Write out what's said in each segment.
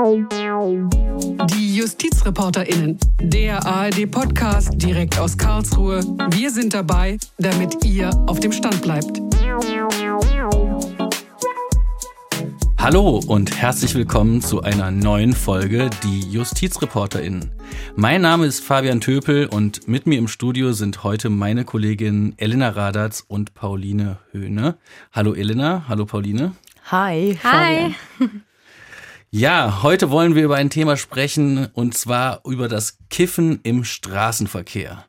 Die JustizreporterInnen, der ARD-Podcast direkt aus Karlsruhe. Wir sind dabei, damit ihr auf dem Stand bleibt. Hallo und herzlich willkommen zu einer neuen Folge Die JustizreporterInnen. Mein Name ist Fabian Töpel und mit mir im Studio sind heute meine Kolleginnen Elena Radatz und Pauline Höhne. Hallo Elena, hallo Pauline. Hi. Hi. Ja, heute wollen wir über ein Thema sprechen und zwar über das Kiffen im Straßenverkehr.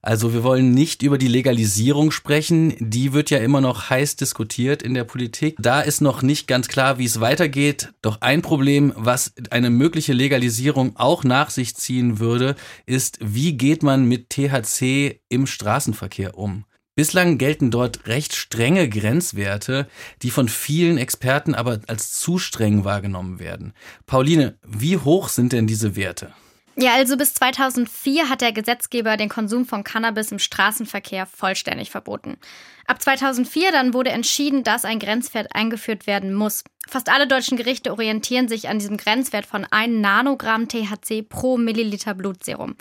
Also wir wollen nicht über die Legalisierung sprechen. Die wird ja immer noch heiß diskutiert in der Politik. Da ist noch nicht ganz klar, wie es weitergeht. Doch ein Problem, was eine mögliche Legalisierung auch nach sich ziehen würde, ist, wie geht man mit THC im Straßenverkehr um? Bislang gelten dort recht strenge Grenzwerte, die von vielen Experten aber als zu streng wahrgenommen werden. Pauline, wie hoch sind denn diese Werte? Ja, also bis 2004 hat der Gesetzgeber den Konsum von Cannabis im Straßenverkehr vollständig verboten. Ab 2004 dann wurde entschieden, dass ein Grenzwert eingeführt werden muss. Fast alle deutschen Gerichte orientieren sich an diesem Grenzwert von 1 Nanogramm THC pro Milliliter Blutserum.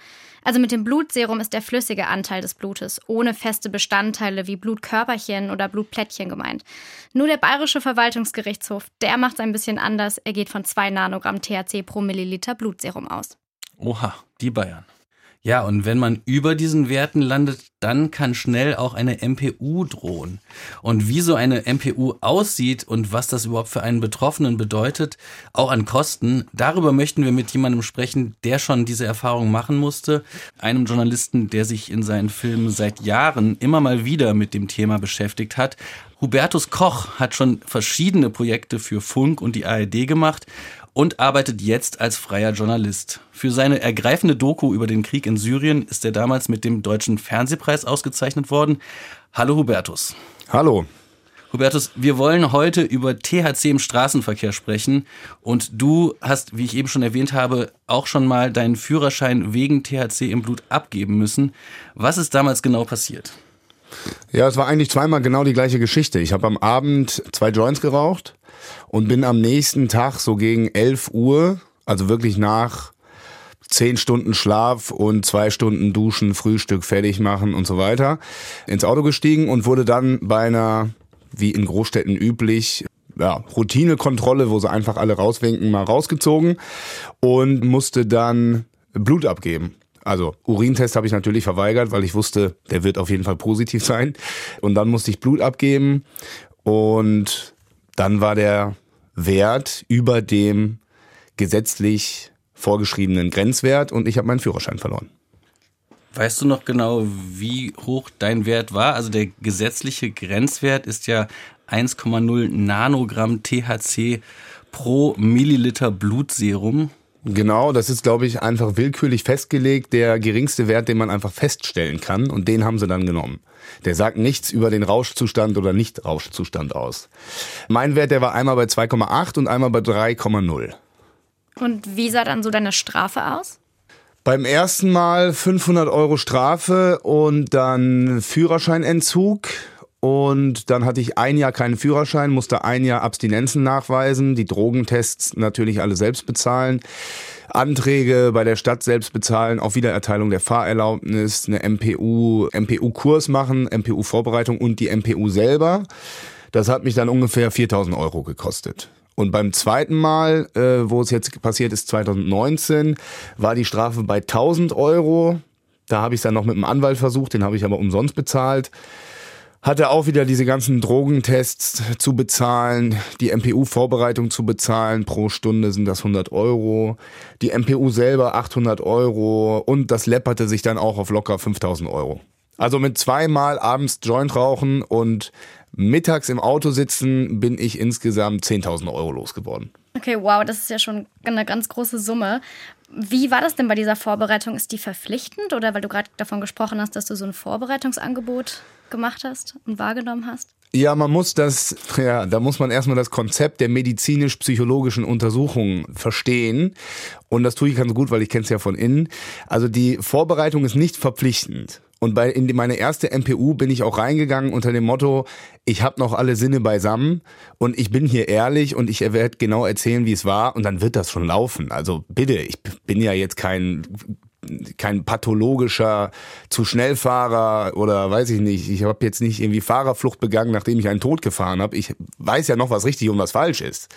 Also mit dem Blutserum ist der flüssige Anteil des Blutes, ohne feste Bestandteile wie Blutkörperchen oder Blutplättchen gemeint. Nur der Bayerische Verwaltungsgerichtshof, der macht es ein bisschen anders. Er geht von 2 Nanogramm THC pro Milliliter Blutserum aus. Oha, die Bayern. Ja, und wenn man über diesen Werten landet, dann kann schnell auch eine MPU drohen. Und wie so eine MPU aussieht und was das überhaupt für einen Betroffenen bedeutet, auch an Kosten, darüber möchten wir mit jemandem sprechen, der schon diese Erfahrung machen musste. Einem Journalisten, der sich in seinen Filmen seit Jahren immer mal wieder mit dem Thema beschäftigt hat. Hubertus Koch hat schon verschiedene Projekte für Funk und die ARD gemacht und arbeitet jetzt als freier Journalist. Für seine ergreifende Doku über den Krieg in Syrien ist er damals mit dem Deutschen Fernsehpreis ausgezeichnet worden. Hallo Hubertus. Hallo. Hubertus, wir wollen heute über THC im Straßenverkehr sprechen und du hast, wie ich eben schon erwähnt habe, auch schon mal deinen Führerschein wegen THC im Blut abgeben müssen. Was ist damals genau passiert? Ja, es war eigentlich zweimal genau die gleiche Geschichte. Ich habe am Abend zwei Joints geraucht und bin am nächsten Tag so gegen 11 Uhr, also wirklich nach zehn Stunden Schlaf und zwei Stunden Duschen, Frühstück fertig machen und so weiter, ins Auto gestiegen und wurde dann bei einer, wie in Großstädten üblich, ja, Routinekontrolle, wo sie einfach alle rauswinken, mal rausgezogen und musste dann Blut abgeben. Also Urintest habe ich natürlich verweigert, weil ich wusste, der wird auf jeden Fall positiv sein. Und dann musste ich Blut abgeben und dann war der Wert über dem gesetzlich vorgeschriebenen Grenzwert und ich habe meinen Führerschein verloren. Weißt du noch genau, wie hoch dein Wert war? Also der gesetzliche Grenzwert ist ja 1,0 Nanogramm THC pro Milliliter Blutserum. Genau, das ist, glaube ich, einfach willkürlich festgelegt, der geringste Wert, den man einfach feststellen kann. Und den haben sie dann genommen. Der sagt nichts über den Rauschzustand oder Nicht-Rauschzustand aus. Mein Wert, der war einmal bei 2,8 und einmal bei 3,0. Und wie sah dann so deine Strafe aus? Beim ersten Mal 500 Euro Strafe und dann Führerscheinentzug. Und dann hatte ich ein Jahr keinen Führerschein, musste ein Jahr Abstinenzen nachweisen, die Drogentests natürlich alle selbst bezahlen. Anträge bei der Stadt selbst bezahlen, auf Wiedererteilung der Fahrerlaubnis, eine MPU, MPU-Kurs machen, MPU-Vorbereitung und die MPU selber. Das hat mich dann ungefähr 4000 Euro gekostet. Und beim zweiten Mal, äh, wo es jetzt passiert ist, 2019, war die Strafe bei 1000 Euro. Da habe ich es dann noch mit einem Anwalt versucht, den habe ich aber umsonst bezahlt hatte auch wieder diese ganzen Drogentests zu bezahlen, die MPU-Vorbereitung zu bezahlen. Pro Stunde sind das 100 Euro. Die MPU selber 800 Euro und das läpperte sich dann auch auf locker 5000 Euro. Also mit zweimal abends Joint rauchen und mittags im Auto sitzen bin ich insgesamt 10.000 Euro losgeworden. Okay, wow, das ist ja schon eine ganz große Summe. Wie war das denn bei dieser Vorbereitung? Ist die verpflichtend oder weil du gerade davon gesprochen hast, dass du so ein Vorbereitungsangebot gemacht hast und wahrgenommen hast? Ja, man muss das, ja, da muss man erstmal das Konzept der medizinisch-psychologischen Untersuchung verstehen. Und das tue ich ganz gut, weil ich kenne es ja von innen. Also die Vorbereitung ist nicht verpflichtend. Und bei in meine erste MPU bin ich auch reingegangen unter dem Motto, ich habe noch alle Sinne beisammen und ich bin hier ehrlich und ich werde genau erzählen, wie es war und dann wird das schon laufen. Also bitte, ich bin ja jetzt kein kein pathologischer zu Schnellfahrer oder weiß ich nicht. Ich habe jetzt nicht irgendwie Fahrerflucht begangen, nachdem ich einen Tod gefahren habe. Ich weiß ja noch, was richtig und was falsch ist.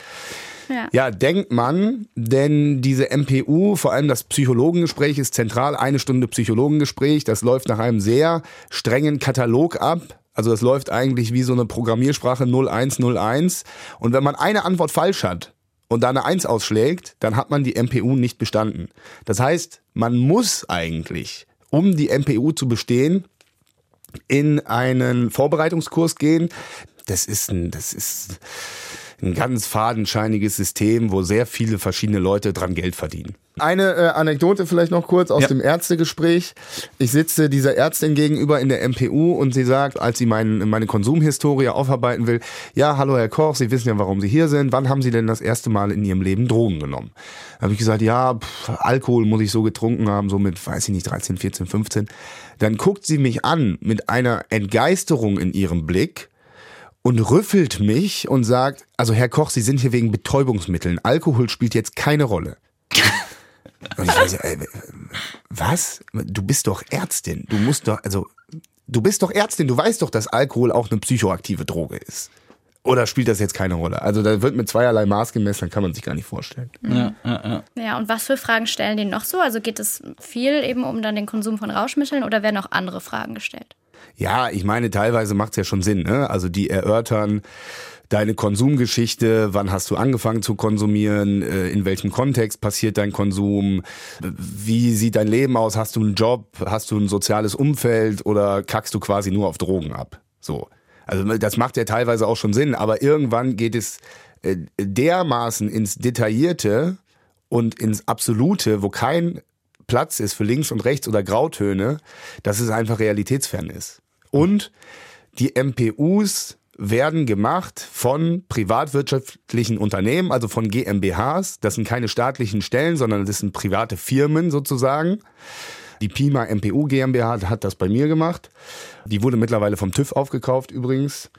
Ja. ja, denkt man, denn diese MPU, vor allem das Psychologengespräch ist zentral, eine Stunde Psychologengespräch, das läuft nach einem sehr strengen Katalog ab. Also das läuft eigentlich wie so eine Programmiersprache 0101. Und wenn man eine Antwort falsch hat, und da eine Eins ausschlägt, dann hat man die MPU nicht bestanden. Das heißt, man muss eigentlich, um die MPU zu bestehen, in einen Vorbereitungskurs gehen. Das ist ein, das ist ein ganz fadenscheiniges System, wo sehr viele verschiedene Leute dran Geld verdienen. Eine äh, Anekdote vielleicht noch kurz aus ja. dem Ärztegespräch. Ich sitze dieser Ärztin gegenüber in der MPU und sie sagt, als sie mein, meine Konsumhistorie aufarbeiten will, ja, hallo Herr Koch, Sie wissen ja, warum Sie hier sind. Wann haben Sie denn das erste Mal in Ihrem Leben Drogen genommen? Da habe ich gesagt, ja, pff, Alkohol muss ich so getrunken haben, so mit, weiß ich nicht, 13, 14, 15. Dann guckt sie mich an mit einer Entgeisterung in ihrem Blick und rüffelt mich und sagt, also Herr Koch, Sie sind hier wegen Betäubungsmitteln. Alkohol spielt jetzt keine Rolle. und ich weiß, ey, was? Du bist doch Ärztin. Du musst doch, also, du bist doch Ärztin. Du weißt doch, dass Alkohol auch eine psychoaktive Droge ist. Oder spielt das jetzt keine Rolle? Also da wird mit zweierlei Maß gemessen, kann man sich gar nicht vorstellen. Ja, ja, ja. ja, und was für Fragen stellen die noch so? Also geht es viel eben um dann den Konsum von Rauschmitteln oder werden auch andere Fragen gestellt? Ja, ich meine, teilweise macht es ja schon Sinn. Ne? Also die erörtern deine Konsumgeschichte, wann hast du angefangen zu konsumieren, äh, in welchem Kontext passiert dein Konsum, wie sieht dein Leben aus, hast du einen Job, hast du ein soziales Umfeld oder kackst du quasi nur auf Drogen ab? So. Also das macht ja teilweise auch schon Sinn, aber irgendwann geht es äh, dermaßen ins Detaillierte und ins Absolute, wo kein Platz ist für links und rechts oder Grautöne, dass es einfach realitätsfern ist. Und die MPUs werden gemacht von privatwirtschaftlichen Unternehmen, also von GmbHs. Das sind keine staatlichen Stellen, sondern das sind private Firmen sozusagen. Die Pima MPU GmbH hat das bei mir gemacht. Die wurde mittlerweile vom TÜV aufgekauft übrigens.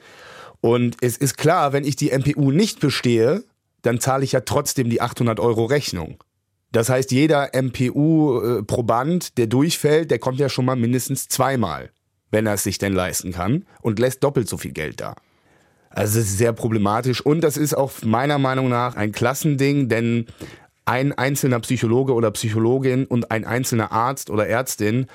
Und es ist klar, wenn ich die MPU nicht bestehe, dann zahle ich ja trotzdem die 800 Euro Rechnung. Das heißt, jeder MPU-Proband, der durchfällt, der kommt ja schon mal mindestens zweimal, wenn er es sich denn leisten kann und lässt doppelt so viel Geld da. Also das ist sehr problematisch und das ist auch meiner Meinung nach ein Klassending, denn ein einzelner Psychologe oder Psychologin und ein einzelner Arzt oder Ärztin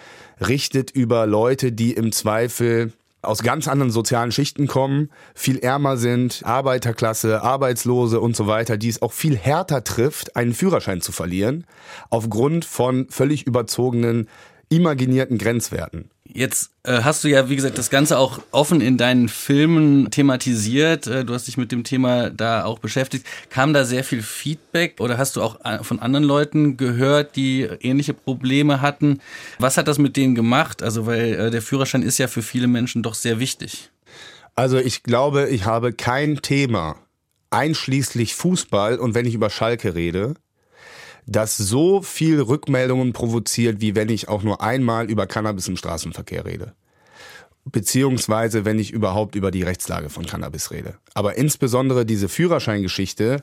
richtet über Leute, die im Zweifel aus ganz anderen sozialen Schichten kommen, viel ärmer sind, Arbeiterklasse, Arbeitslose und so weiter, die es auch viel härter trifft, einen Führerschein zu verlieren, aufgrund von völlig überzogenen, imaginierten Grenzwerten. Jetzt äh, hast du ja, wie gesagt, das Ganze auch offen in deinen Filmen thematisiert. Äh, du hast dich mit dem Thema da auch beschäftigt. Kam da sehr viel Feedback oder hast du auch äh, von anderen Leuten gehört, die ähnliche Probleme hatten? Was hat das mit denen gemacht? Also, weil äh, der Führerschein ist ja für viele Menschen doch sehr wichtig. Also, ich glaube, ich habe kein Thema, einschließlich Fußball und wenn ich über Schalke rede, das so viel Rückmeldungen provoziert, wie wenn ich auch nur einmal über Cannabis im Straßenverkehr rede. Beziehungsweise, wenn ich überhaupt über die Rechtslage von Cannabis rede. Aber insbesondere diese Führerscheingeschichte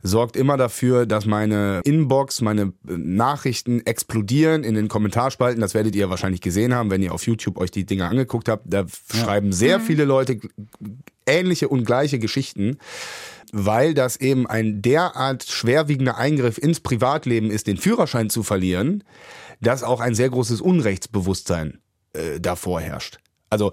sorgt immer dafür, dass meine Inbox, meine Nachrichten explodieren in den Kommentarspalten. Das werdet ihr wahrscheinlich gesehen haben, wenn ihr auf YouTube euch die Dinge angeguckt habt. Da ja. schreiben sehr mhm. viele Leute ähnliche und gleiche Geschichten weil das eben ein derart schwerwiegender Eingriff ins Privatleben ist, den Führerschein zu verlieren, dass auch ein sehr großes Unrechtsbewusstsein äh, davor herrscht. Also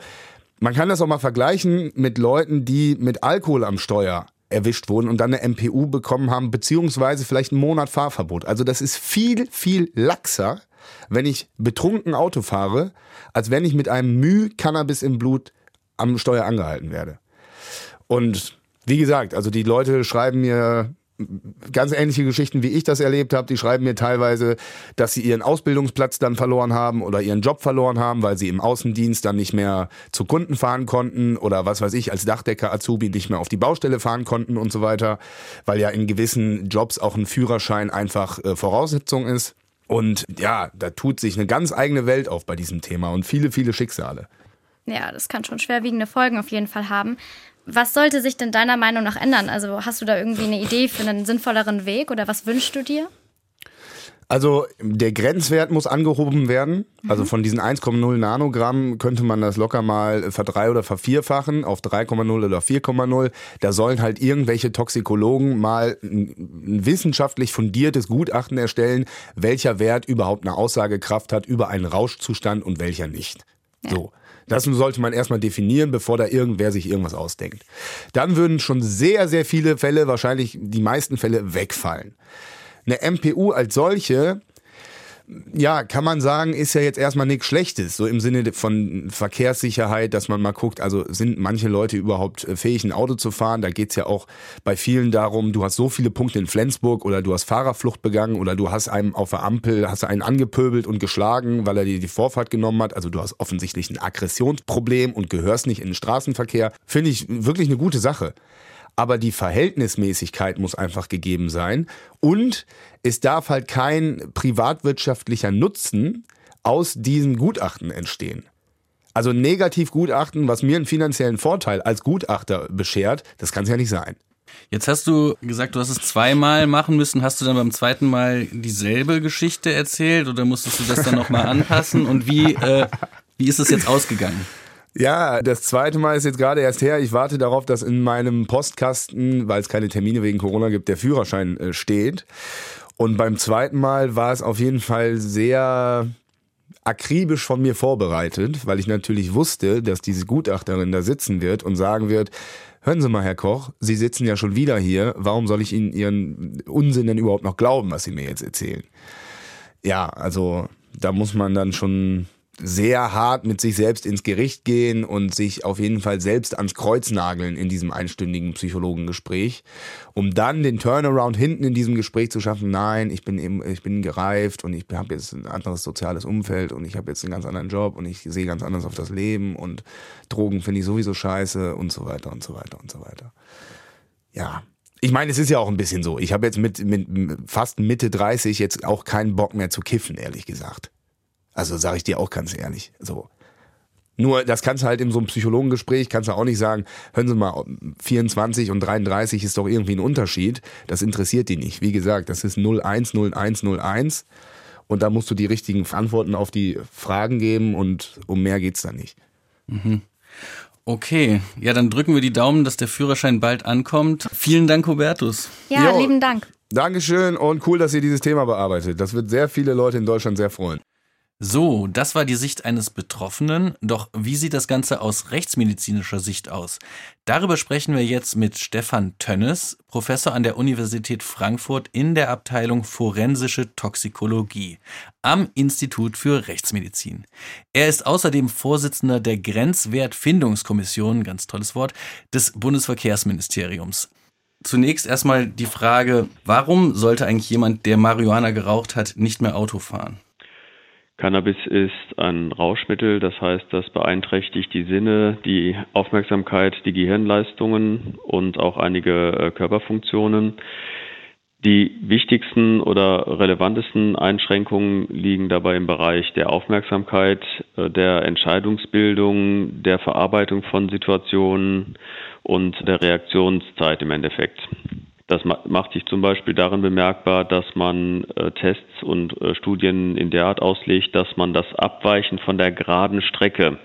man kann das auch mal vergleichen mit Leuten, die mit Alkohol am Steuer erwischt wurden und dann eine MPU bekommen haben, beziehungsweise vielleicht einen Monat Fahrverbot. Also das ist viel, viel laxer, wenn ich betrunken Auto fahre, als wenn ich mit einem Müh Cannabis im Blut am Steuer angehalten werde. Und wie gesagt, also die Leute schreiben mir ganz ähnliche Geschichten, wie ich das erlebt habe. Die schreiben mir teilweise, dass sie ihren Ausbildungsplatz dann verloren haben oder ihren Job verloren haben, weil sie im Außendienst dann nicht mehr zu Kunden fahren konnten oder was weiß ich, als Dachdecker Azubi nicht mehr auf die Baustelle fahren konnten und so weiter, weil ja in gewissen Jobs auch ein Führerschein einfach äh, Voraussetzung ist. Und ja, da tut sich eine ganz eigene Welt auf bei diesem Thema und viele, viele Schicksale. Ja, das kann schon schwerwiegende Folgen auf jeden Fall haben. Was sollte sich denn deiner Meinung nach ändern? Also hast du da irgendwie eine Idee für einen sinnvolleren Weg oder was wünschst du dir? Also der Grenzwert muss angehoben werden. Also von diesen 1,0 Nanogramm könnte man das locker mal verdrei- oder vervierfachen auf 3,0 oder 4,0. Da sollen halt irgendwelche Toxikologen mal ein wissenschaftlich fundiertes Gutachten erstellen, welcher Wert überhaupt eine Aussagekraft hat über einen Rauschzustand und welcher nicht. Ja. So. Das sollte man erstmal definieren, bevor da irgendwer sich irgendwas ausdenkt. Dann würden schon sehr, sehr viele Fälle, wahrscheinlich die meisten Fälle, wegfallen. Eine MPU als solche ja, kann man sagen, ist ja jetzt erstmal nichts Schlechtes, so im Sinne von Verkehrssicherheit, dass man mal guckt, also sind manche Leute überhaupt äh, fähig, ein Auto zu fahren? Da geht's ja auch bei vielen darum, du hast so viele Punkte in Flensburg oder du hast Fahrerflucht begangen oder du hast einem auf der Ampel, hast einen angepöbelt und geschlagen, weil er dir die Vorfahrt genommen hat. Also du hast offensichtlich ein Aggressionsproblem und gehörst nicht in den Straßenverkehr. Finde ich wirklich eine gute Sache aber die Verhältnismäßigkeit muss einfach gegeben sein und es darf halt kein privatwirtschaftlicher Nutzen aus diesem Gutachten entstehen. Also Negativgutachten, was mir einen finanziellen Vorteil als Gutachter beschert, das kann es ja nicht sein. Jetzt hast du gesagt, du hast es zweimal machen müssen. Hast du dann beim zweiten Mal dieselbe Geschichte erzählt oder musstest du das dann nochmal anpassen? Und wie, äh, wie ist es jetzt ausgegangen? Ja, das zweite Mal ist jetzt gerade erst her. Ich warte darauf, dass in meinem Postkasten, weil es keine Termine wegen Corona gibt, der Führerschein äh, steht. Und beim zweiten Mal war es auf jeden Fall sehr akribisch von mir vorbereitet, weil ich natürlich wusste, dass diese Gutachterin da sitzen wird und sagen wird, hören Sie mal, Herr Koch, Sie sitzen ja schon wieder hier, warum soll ich Ihnen Ihren Unsinn denn überhaupt noch glauben, was Sie mir jetzt erzählen? Ja, also da muss man dann schon sehr hart mit sich selbst ins Gericht gehen und sich auf jeden Fall selbst ans Kreuz nageln in diesem einstündigen Psychologengespräch, um dann den Turnaround hinten in diesem Gespräch zu schaffen. Nein, ich bin eben, ich bin gereift und ich habe jetzt ein anderes soziales Umfeld und ich habe jetzt einen ganz anderen Job und ich sehe ganz anders auf das Leben und Drogen finde ich sowieso scheiße und so weiter und so weiter und so weiter. Ja, ich meine, es ist ja auch ein bisschen so. Ich habe jetzt mit, mit fast Mitte 30 jetzt auch keinen Bock mehr zu kiffen, ehrlich gesagt. Also sage ich dir auch ganz ehrlich. So. Nur, das kannst du halt in so einem Psychologengespräch, kannst du auch nicht sagen, hören Sie mal, 24 und 33 ist doch irgendwie ein Unterschied. Das interessiert die nicht. Wie gesagt, das ist 010101 und da musst du die richtigen Antworten auf die Fragen geben und um mehr geht's da nicht. Mhm. Okay, ja, dann drücken wir die Daumen, dass der Führerschein bald ankommt. Vielen Dank, Hubertus. Ja, jo, lieben Dank. Dankeschön und cool, dass ihr dieses Thema bearbeitet. Das wird sehr viele Leute in Deutschland sehr freuen. So, das war die Sicht eines Betroffenen. Doch wie sieht das Ganze aus rechtsmedizinischer Sicht aus? Darüber sprechen wir jetzt mit Stefan Tönnes, Professor an der Universität Frankfurt in der Abteilung Forensische Toxikologie am Institut für Rechtsmedizin. Er ist außerdem Vorsitzender der Grenzwertfindungskommission, ganz tolles Wort, des Bundesverkehrsministeriums. Zunächst erstmal die Frage, warum sollte eigentlich jemand, der Marihuana geraucht hat, nicht mehr Auto fahren? Cannabis ist ein Rauschmittel, das heißt, das beeinträchtigt die Sinne, die Aufmerksamkeit, die Gehirnleistungen und auch einige äh, Körperfunktionen. Die wichtigsten oder relevantesten Einschränkungen liegen dabei im Bereich der Aufmerksamkeit, äh, der Entscheidungsbildung, der Verarbeitung von Situationen und der Reaktionszeit im Endeffekt. Das macht sich zum Beispiel darin bemerkbar, dass man äh, Tests und äh, Studien in der Art auslegt, dass man das Abweichen von der geraden Strecke,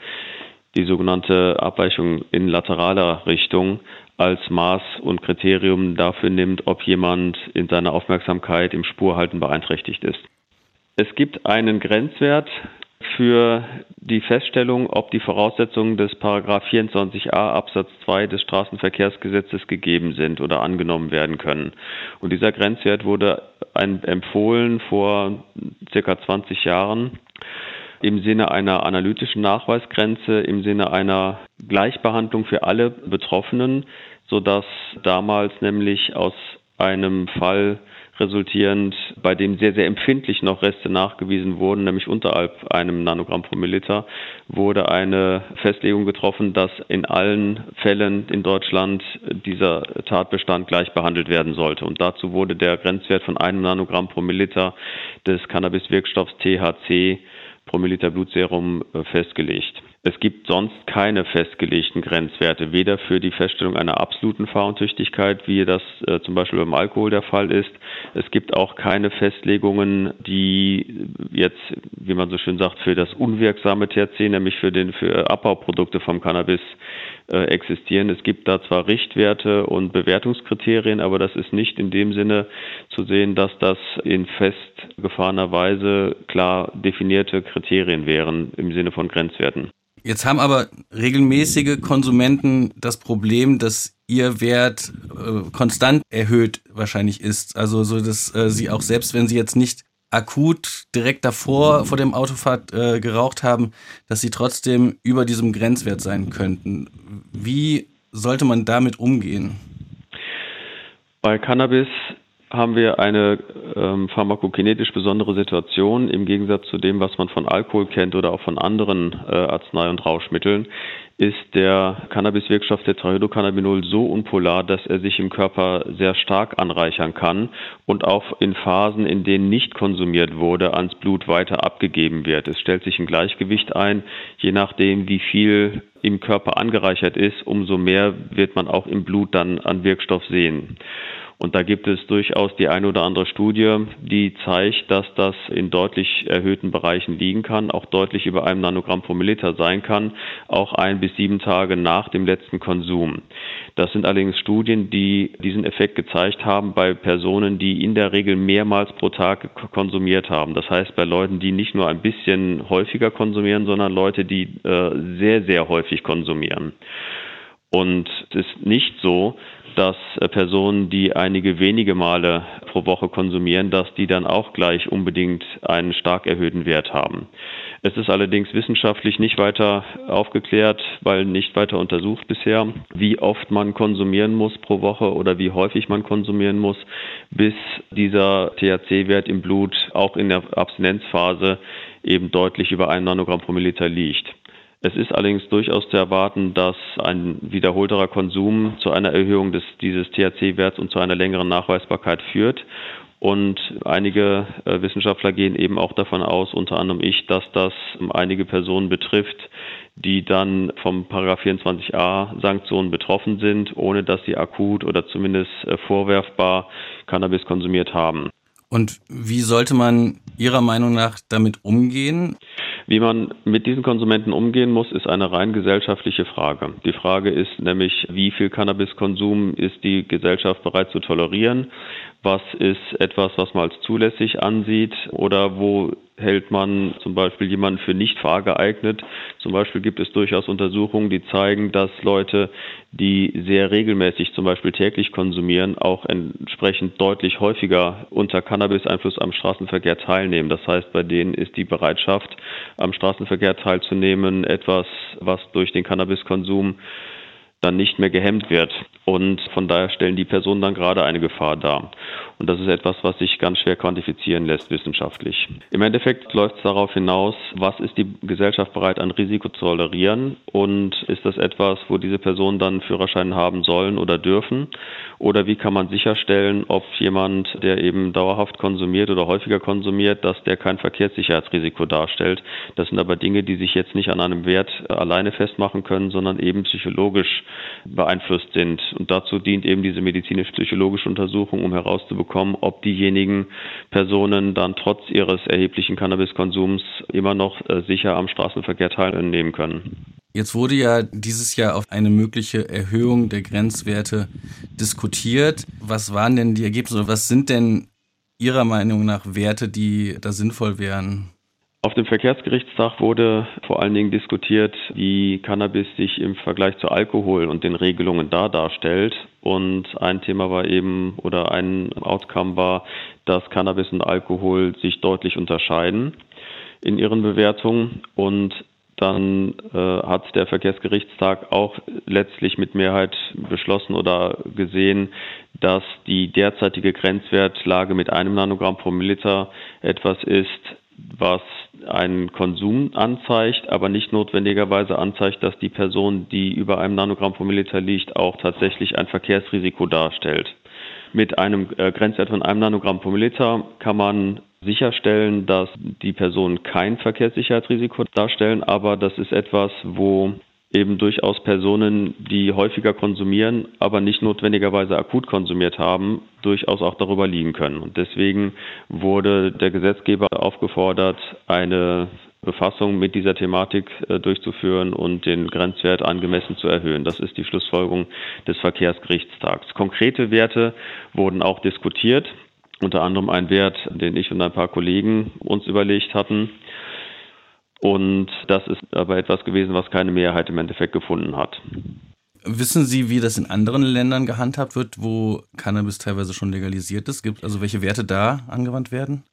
die sogenannte Abweichung in lateraler Richtung, als Maß und Kriterium dafür nimmt, ob jemand in seiner Aufmerksamkeit im Spurhalten beeinträchtigt ist. Es gibt einen Grenzwert für die Feststellung, ob die Voraussetzungen des Paragraph 24a Absatz 2 des Straßenverkehrsgesetzes gegeben sind oder angenommen werden können. Und dieser Grenzwert wurde empfohlen vor circa 20 Jahren im Sinne einer analytischen Nachweisgrenze, im Sinne einer Gleichbehandlung für alle Betroffenen, sodass damals nämlich aus einem Fall resultierend, bei dem sehr, sehr empfindlich noch Reste nachgewiesen wurden, nämlich unterhalb einem Nanogramm pro Milliliter, wurde eine Festlegung getroffen, dass in allen Fällen in Deutschland dieser Tatbestand gleich behandelt werden sollte. Und dazu wurde der Grenzwert von einem Nanogramm pro Milliliter des Cannabis-Wirkstoffs THC pro Milliliter Blutserum äh, festgelegt. Es gibt sonst keine festgelegten Grenzwerte, weder für die Feststellung einer absoluten Fahruntüchtigkeit, wie das äh, zum Beispiel beim Alkohol der Fall ist. Es gibt auch keine Festlegungen, die jetzt, wie man so schön sagt, für das unwirksame THC, nämlich für den für Abbauprodukte vom Cannabis äh, existieren. Es gibt da zwar Richtwerte und Bewertungskriterien, aber das ist nicht in dem Sinne zu sehen, dass das in festgefahrener Weise klar definierte Kriterien wären im Sinne von Grenzwerten. Jetzt haben aber regelmäßige Konsumenten das Problem, dass ihr Wert äh, konstant erhöht wahrscheinlich ist. Also so, dass äh, sie auch selbst, wenn sie jetzt nicht akut direkt davor vor dem Autofahrt äh, geraucht haben, dass sie trotzdem über diesem Grenzwert sein könnten. Wie sollte man damit umgehen? Bei Cannabis haben wir eine ähm, pharmakokinetisch besondere Situation im Gegensatz zu dem, was man von Alkohol kennt oder auch von anderen äh, Arznei- und Rauschmitteln, ist der Cannabiswirkstoff Tetrahydrocannabinol so unpolar, dass er sich im Körper sehr stark anreichern kann und auch in Phasen, in denen nicht konsumiert wurde, ans Blut weiter abgegeben wird. Es stellt sich ein Gleichgewicht ein, je nachdem, wie viel im Körper angereichert ist, umso mehr wird man auch im Blut dann an Wirkstoff sehen. Und da gibt es durchaus die eine oder andere Studie, die zeigt, dass das in deutlich erhöhten Bereichen liegen kann, auch deutlich über einem Nanogramm pro Milliliter sein kann, auch ein bis sieben Tage nach dem letzten Konsum. Das sind allerdings Studien, die diesen Effekt gezeigt haben bei Personen, die in der Regel mehrmals pro Tag konsumiert haben. Das heißt bei Leuten, die nicht nur ein bisschen häufiger konsumieren, sondern Leute, die äh, sehr, sehr häufig konsumieren. Und es ist nicht so, dass äh, Personen, die einige wenige Male pro Woche konsumieren, dass die dann auch gleich unbedingt einen stark erhöhten Wert haben. Es ist allerdings wissenschaftlich nicht weiter aufgeklärt, weil nicht weiter untersucht bisher, wie oft man konsumieren muss pro Woche oder wie häufig man konsumieren muss, bis dieser THC-Wert im Blut auch in der Abstinenzphase eben deutlich über einem Nanogramm pro Milliliter liegt. Es ist allerdings durchaus zu erwarten, dass ein wiederholterer Konsum zu einer Erhöhung des, dieses THC-Werts und zu einer längeren Nachweisbarkeit führt. Und einige äh, Wissenschaftler gehen eben auch davon aus, unter anderem ich, dass das einige Personen betrifft, die dann vom Paragraph 24a Sanktionen betroffen sind, ohne dass sie akut oder zumindest äh, vorwerfbar Cannabis konsumiert haben. Und wie sollte man Ihrer Meinung nach damit umgehen? Wie man mit diesen Konsumenten umgehen muss, ist eine rein gesellschaftliche Frage. Die Frage ist nämlich, wie viel Cannabiskonsum ist die Gesellschaft bereit zu tolerieren? Was ist etwas, was man als zulässig ansieht? Oder wo hält man zum Beispiel jemanden für nicht fahrgeeignet? Zum Beispiel gibt es durchaus Untersuchungen, die zeigen, dass Leute, die sehr regelmäßig zum Beispiel täglich konsumieren, auch entsprechend deutlich häufiger unter Cannabis-Einfluss am Straßenverkehr teilnehmen. Das heißt, bei denen ist die Bereitschaft, am Straßenverkehr teilzunehmen, etwas, was durch den Cannabiskonsum dann nicht mehr gehemmt wird. Und von daher stellen die Personen dann gerade eine Gefahr dar. Und das ist etwas, was sich ganz schwer quantifizieren lässt wissenschaftlich. Im Endeffekt läuft es darauf hinaus, was ist die Gesellschaft bereit an Risiko zu tolerieren und ist das etwas, wo diese Personen dann Führerschein haben sollen oder dürfen? Oder wie kann man sicherstellen, ob jemand, der eben dauerhaft konsumiert oder häufiger konsumiert, dass der kein Verkehrssicherheitsrisiko darstellt? Das sind aber Dinge, die sich jetzt nicht an einem Wert alleine festmachen können, sondern eben psychologisch beeinflusst sind. Und dazu dient eben diese medizinisch-psychologische Untersuchung, um herauszubekommen, ob diejenigen Personen dann trotz ihres erheblichen Cannabiskonsums immer noch äh, sicher am Straßenverkehr teilnehmen können. Jetzt wurde ja dieses Jahr auf eine mögliche Erhöhung der Grenzwerte diskutiert. Was waren denn die Ergebnisse oder was sind denn Ihrer Meinung nach Werte, die da sinnvoll wären? Auf dem Verkehrsgerichtstag wurde vor allen Dingen diskutiert, wie Cannabis sich im Vergleich zu Alkohol und den Regelungen da darstellt. Und ein Thema war eben oder ein Outcome war, dass Cannabis und Alkohol sich deutlich unterscheiden in ihren Bewertungen. Und dann äh, hat der Verkehrsgerichtstag auch letztlich mit Mehrheit beschlossen oder gesehen, dass die derzeitige Grenzwertlage mit einem Nanogramm pro Milliliter etwas ist, was einen Konsum anzeigt, aber nicht notwendigerweise anzeigt, dass die Person, die über einem Nanogramm pro Milliliter liegt, auch tatsächlich ein Verkehrsrisiko darstellt. Mit einem äh, Grenzwert von einem Nanogramm pro Milliliter kann man sicherstellen, dass die Personen kein Verkehrssicherheitsrisiko darstellen, aber das ist etwas, wo eben durchaus Personen, die häufiger konsumieren, aber nicht notwendigerweise akut konsumiert haben, durchaus auch darüber liegen können. Und deswegen wurde der Gesetzgeber aufgefordert, eine Befassung mit dieser Thematik äh, durchzuführen und den Grenzwert angemessen zu erhöhen. Das ist die Schlussfolgerung des Verkehrsgerichtstags. Konkrete Werte wurden auch diskutiert unter anderem ein Wert, den ich und ein paar Kollegen uns überlegt hatten. Und das ist aber etwas gewesen, was keine Mehrheit im Endeffekt gefunden hat. Wissen Sie, wie das in anderen Ländern gehandhabt wird, wo Cannabis teilweise schon legalisiert ist? Gibt also welche Werte da angewandt werden?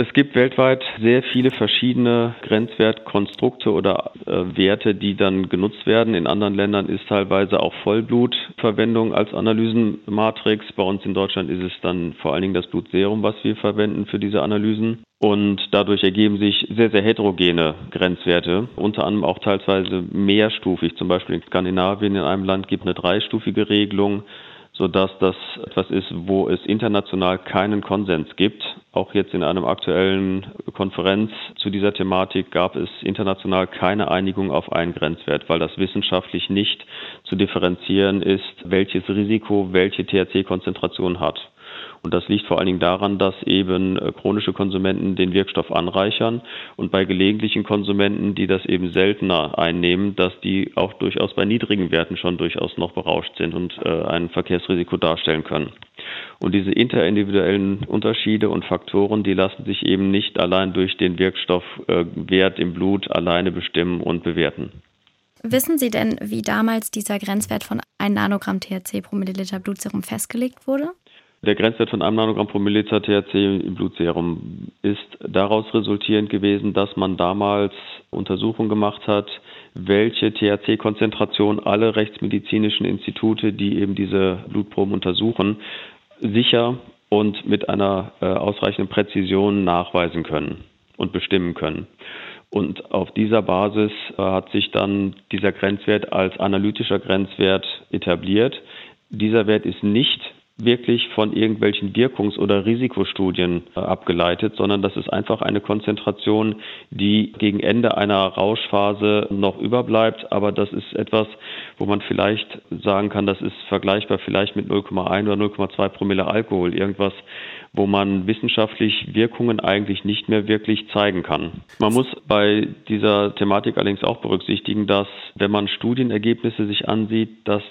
Es gibt weltweit sehr viele verschiedene Grenzwertkonstrukte oder äh, Werte, die dann genutzt werden. In anderen Ländern ist teilweise auch Vollblutverwendung als Analysenmatrix. Bei uns in Deutschland ist es dann vor allen Dingen das Blutserum, was wir verwenden für diese Analysen. Und dadurch ergeben sich sehr, sehr heterogene Grenzwerte, unter anderem auch teilweise mehrstufig. Zum Beispiel in Skandinavien in einem Land gibt es eine dreistufige Regelung sodass das etwas ist, wo es international keinen Konsens gibt. Auch jetzt in einem aktuellen Konferenz zu dieser Thematik gab es international keine Einigung auf einen Grenzwert, weil das wissenschaftlich nicht zu differenzieren ist, welches Risiko welche THC-Konzentration hat. Und das liegt vor allen Dingen daran, dass eben äh, chronische Konsumenten den Wirkstoff anreichern und bei gelegentlichen Konsumenten, die das eben seltener einnehmen, dass die auch durchaus bei niedrigen Werten schon durchaus noch berauscht sind und äh, ein Verkehrsrisiko darstellen können. Und diese interindividuellen Unterschiede und Faktoren, die lassen sich eben nicht allein durch den Wirkstoffwert im Blut alleine bestimmen und bewerten. Wissen Sie denn, wie damals dieser Grenzwert von 1 Nanogramm THC pro Milliliter Blutserum festgelegt wurde? Der Grenzwert von einem Nanogramm pro Milliliter THC im Blutserum ist daraus resultierend gewesen, dass man damals Untersuchungen gemacht hat, welche THC-Konzentration alle rechtsmedizinischen Institute, die eben diese Blutproben untersuchen, sicher und mit einer äh, ausreichenden Präzision nachweisen können und bestimmen können. Und auf dieser Basis äh, hat sich dann dieser Grenzwert als analytischer Grenzwert etabliert. Dieser Wert ist nicht wirklich von irgendwelchen Wirkungs- oder Risikostudien äh, abgeleitet, sondern das ist einfach eine Konzentration, die gegen Ende einer Rauschphase noch überbleibt. Aber das ist etwas, wo man vielleicht sagen kann, das ist vergleichbar vielleicht mit 0,1 oder 0,2 Promille Alkohol. Irgendwas, wo man wissenschaftlich Wirkungen eigentlich nicht mehr wirklich zeigen kann. Man muss bei dieser Thematik allerdings auch berücksichtigen, dass wenn man Studienergebnisse sich ansieht, dass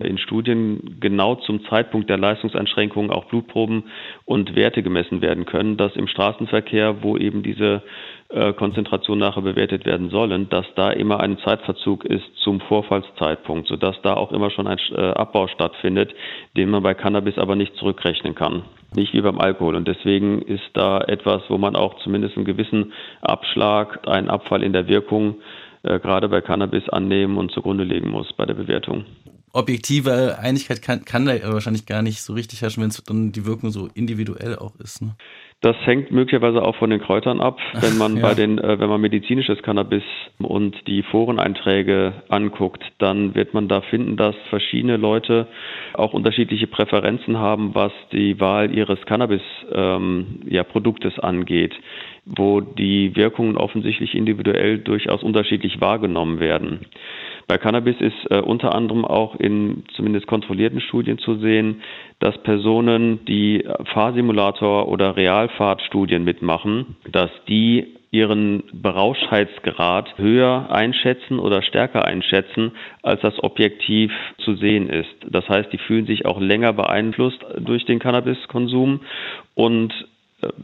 in Studien genau zum Zeitpunkt der Leistungseinschränkungen auch Blutproben und Werte gemessen werden können, dass im Straßenverkehr, wo eben diese äh, Konzentration nachher bewertet werden sollen, dass da immer ein Zeitverzug ist zum Vorfallszeitpunkt, sodass da auch immer schon ein äh, Abbau stattfindet, den man bei Cannabis aber nicht zurückrechnen kann. Nicht wie beim Alkohol. Und deswegen ist da etwas, wo man auch zumindest einen gewissen Abschlag, einen Abfall in der Wirkung äh, gerade bei Cannabis annehmen und zugrunde legen muss bei der Bewertung objektive Einigkeit kann, kann da wahrscheinlich gar nicht so richtig herrschen, wenn es dann die Wirkung so individuell auch ist. Ne? Das hängt möglicherweise auch von den Kräutern ab. Wenn man ja. bei den, äh, wenn man medizinisches Cannabis und die Foreneinträge anguckt, dann wird man da finden, dass verschiedene Leute auch unterschiedliche Präferenzen haben, was die Wahl ihres Cannabis-Produktes ähm, ja, angeht, wo die Wirkungen offensichtlich individuell durchaus unterschiedlich wahrgenommen werden. Bei Cannabis ist äh, unter anderem auch in zumindest kontrollierten Studien zu sehen, dass Personen, die Fahrsimulator oder Realfahrtstudien mitmachen, dass die ihren Berauschtheitsgrad höher einschätzen oder stärker einschätzen, als das objektiv zu sehen ist. Das heißt, die fühlen sich auch länger beeinflusst durch den Cannabiskonsum und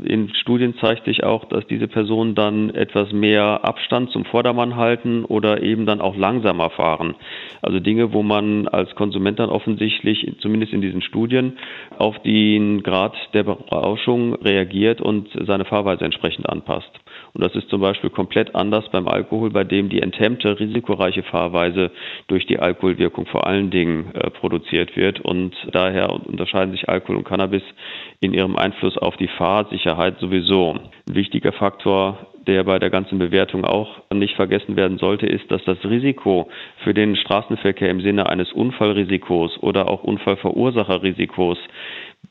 in Studien zeigt sich auch, dass diese Personen dann etwas mehr Abstand zum Vordermann halten oder eben dann auch langsamer fahren. Also Dinge, wo man als Konsument dann offensichtlich, zumindest in diesen Studien, auf den Grad der Berauschung reagiert und seine Fahrweise entsprechend anpasst. Und das ist zum Beispiel komplett anders beim Alkohol, bei dem die enthemmte, risikoreiche Fahrweise durch die Alkoholwirkung vor allen Dingen äh, produziert wird. Und daher unterscheiden sich Alkohol und Cannabis in ihrem Einfluss auf die Fahrsicherheit sowieso. Ein wichtiger Faktor der bei der ganzen Bewertung auch nicht vergessen werden sollte, ist, dass das Risiko für den Straßenverkehr im Sinne eines Unfallrisikos oder auch Unfallverursacherrisikos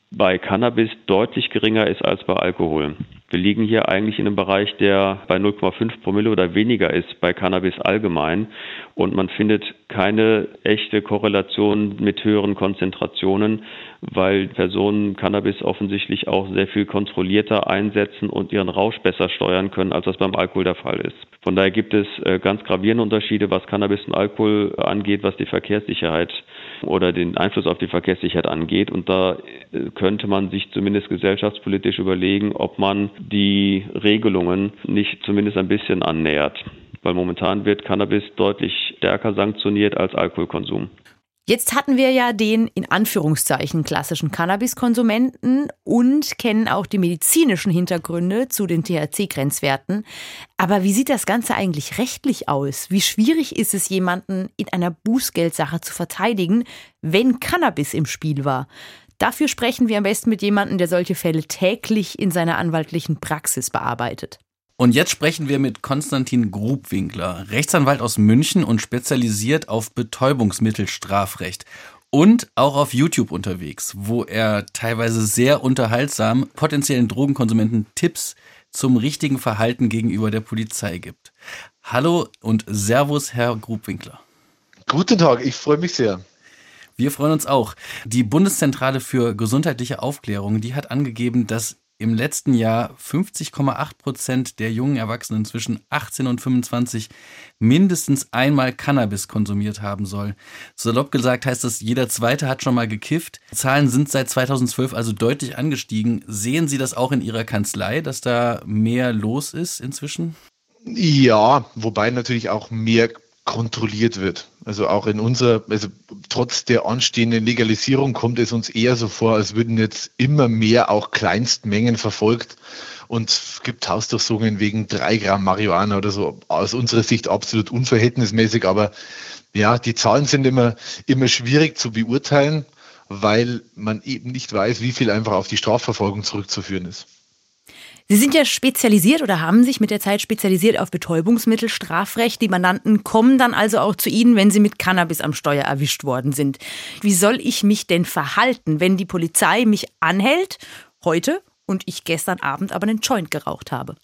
bei Cannabis deutlich geringer ist als bei Alkohol. Wir liegen hier eigentlich in einem Bereich, der bei 0,5 Promille oder weniger ist bei Cannabis allgemein. Und man findet keine echte Korrelation mit höheren Konzentrationen, weil Personen Cannabis offensichtlich auch sehr viel kontrollierter einsetzen und ihren Rausch besser steuern können, als das beim Alkohol der Fall ist. Von daher gibt es äh, ganz gravierende Unterschiede, was Cannabis und Alkohol angeht, was die Verkehrssicherheit oder den Einfluss auf die Verkehrssicherheit angeht. Und da äh, könnte man sich zumindest gesellschaftspolitisch überlegen, ob man die Regelungen nicht zumindest ein bisschen annähert. Weil momentan wird Cannabis deutlich stärker sanktioniert als Alkoholkonsum. Jetzt hatten wir ja den in Anführungszeichen klassischen Cannabiskonsumenten und kennen auch die medizinischen Hintergründe zu den THC-Grenzwerten. Aber wie sieht das Ganze eigentlich rechtlich aus? Wie schwierig ist es, jemanden in einer Bußgeldsache zu verteidigen, wenn Cannabis im Spiel war? Dafür sprechen wir am besten mit jemandem, der solche Fälle täglich in seiner anwaltlichen Praxis bearbeitet. Und jetzt sprechen wir mit Konstantin Grubwinkler, Rechtsanwalt aus München und spezialisiert auf Betäubungsmittelstrafrecht und auch auf YouTube unterwegs, wo er teilweise sehr unterhaltsam potenziellen Drogenkonsumenten Tipps zum richtigen Verhalten gegenüber der Polizei gibt. Hallo und Servus, Herr Grubwinkler. Guten Tag, ich freue mich sehr. Wir freuen uns auch. Die Bundeszentrale für gesundheitliche Aufklärung, die hat angegeben, dass im letzten Jahr 50,8 Prozent der jungen Erwachsenen zwischen 18 und 25 mindestens einmal Cannabis konsumiert haben soll. Salopp gesagt heißt das, jeder Zweite hat schon mal gekifft. Zahlen sind seit 2012 also deutlich angestiegen. Sehen Sie das auch in Ihrer Kanzlei, dass da mehr los ist inzwischen? Ja, wobei natürlich auch mehr kontrolliert wird. Also auch in unserer, also trotz der anstehenden Legalisierung kommt es uns eher so vor, als würden jetzt immer mehr auch Kleinstmengen verfolgt und es gibt Hausdurchsuchungen wegen drei Gramm Marihuana oder so. Aus unserer Sicht absolut unverhältnismäßig, aber ja, die Zahlen sind immer, immer schwierig zu beurteilen, weil man eben nicht weiß, wie viel einfach auf die Strafverfolgung zurückzuführen ist. Sie sind ja spezialisiert oder haben sich mit der Zeit spezialisiert auf Betäubungsmittelstrafrecht. Die Mandanten kommen dann also auch zu Ihnen, wenn sie mit Cannabis am Steuer erwischt worden sind. Wie soll ich mich denn verhalten, wenn die Polizei mich anhält, heute, und ich gestern Abend aber einen Joint geraucht habe?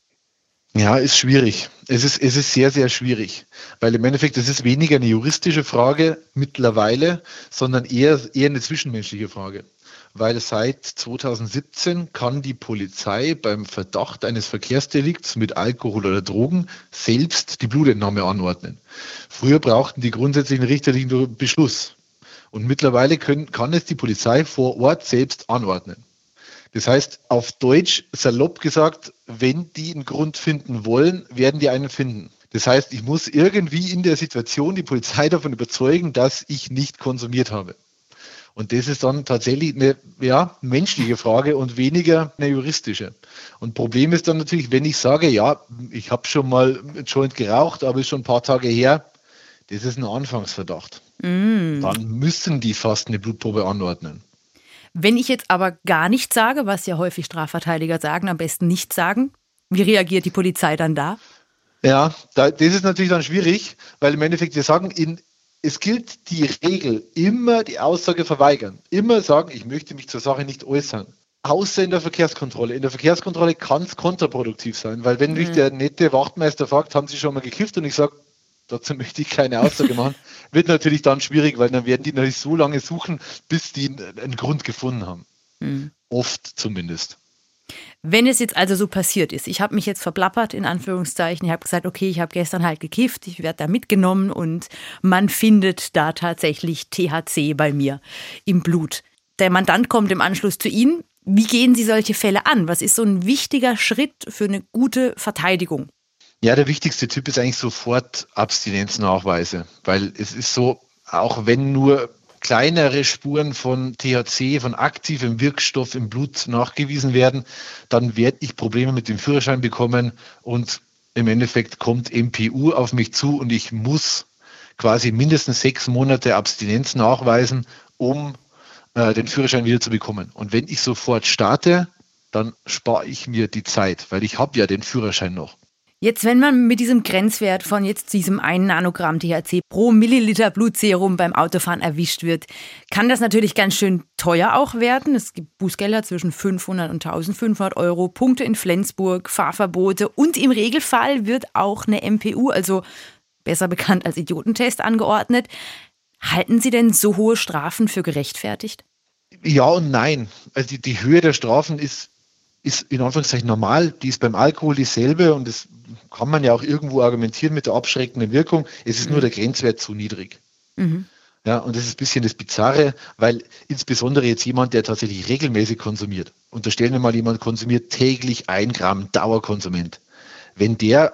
Ja, ist schwierig. Es ist, es ist sehr, sehr schwierig. Weil im Endeffekt, es ist weniger eine juristische Frage mittlerweile, sondern eher, eher eine zwischenmenschliche Frage weil seit 2017 kann die Polizei beim Verdacht eines Verkehrsdelikts mit Alkohol oder Drogen selbst die Blutentnahme anordnen. Früher brauchten die grundsätzlich einen richterlichen Beschluss. Und mittlerweile können, kann es die Polizei vor Ort selbst anordnen. Das heißt, auf Deutsch salopp gesagt, wenn die einen Grund finden wollen, werden die einen finden. Das heißt, ich muss irgendwie in der Situation die Polizei davon überzeugen, dass ich nicht konsumiert habe. Und das ist dann tatsächlich eine ja, menschliche Frage und weniger eine juristische. Und Problem ist dann natürlich, wenn ich sage, ja, ich habe schon mal Joint geraucht, aber ist schon ein paar Tage her, das ist ein Anfangsverdacht. Mm. Dann müssen die fast eine Blutprobe anordnen. Wenn ich jetzt aber gar nichts sage, was ja häufig Strafverteidiger sagen, am besten nicht sagen, wie reagiert die Polizei dann da? Ja, das ist natürlich dann schwierig, weil im Endeffekt wir sagen, in, es gilt die Regel, immer die Aussage verweigern. Immer sagen, ich möchte mich zur Sache nicht äußern. Außer in der Verkehrskontrolle. In der Verkehrskontrolle kann es kontraproduktiv sein, weil wenn mhm. mich der nette Wachtmeister fragt, haben Sie schon mal gekifft und ich sage, dazu möchte ich keine Aussage machen, wird natürlich dann schwierig, weil dann werden die natürlich so lange suchen, bis die einen Grund gefunden haben. Mhm. Oft zumindest. Wenn es jetzt also so passiert ist, ich habe mich jetzt verplappert, in Anführungszeichen, ich habe gesagt, okay, ich habe gestern halt gekifft, ich werde da mitgenommen und man findet da tatsächlich THC bei mir im Blut. Der Mandant kommt im Anschluss zu Ihnen. Wie gehen Sie solche Fälle an? Was ist so ein wichtiger Schritt für eine gute Verteidigung? Ja, der wichtigste Typ ist eigentlich sofort Abstinenznachweise, weil es ist so, auch wenn nur kleinere Spuren von THC, von aktivem Wirkstoff im Blut nachgewiesen werden, dann werde ich Probleme mit dem Führerschein bekommen und im Endeffekt kommt MPU auf mich zu und ich muss quasi mindestens sechs Monate Abstinenz nachweisen, um äh, den Führerschein wieder zu bekommen. Und wenn ich sofort starte, dann spare ich mir die Zeit, weil ich habe ja den Führerschein noch. Jetzt, wenn man mit diesem Grenzwert von jetzt diesem 1 Nanogramm THC pro Milliliter Blutserum beim Autofahren erwischt wird, kann das natürlich ganz schön teuer auch werden. Es gibt Bußgelder zwischen 500 und 1500 Euro, Punkte in Flensburg, Fahrverbote und im Regelfall wird auch eine MPU, also besser bekannt als Idiotentest, angeordnet. Halten Sie denn so hohe Strafen für gerechtfertigt? Ja und nein. Also die, die Höhe der Strafen ist ist in Anführungszeichen normal, die ist beim Alkohol dieselbe und das kann man ja auch irgendwo argumentieren mit der abschreckenden Wirkung. Es ist mhm. nur der Grenzwert zu niedrig. Mhm. Ja, und das ist ein bisschen das Bizarre, weil insbesondere jetzt jemand, der tatsächlich regelmäßig konsumiert, unterstellen wir mal, jemand konsumiert täglich ein Gramm Dauerkonsument. Wenn der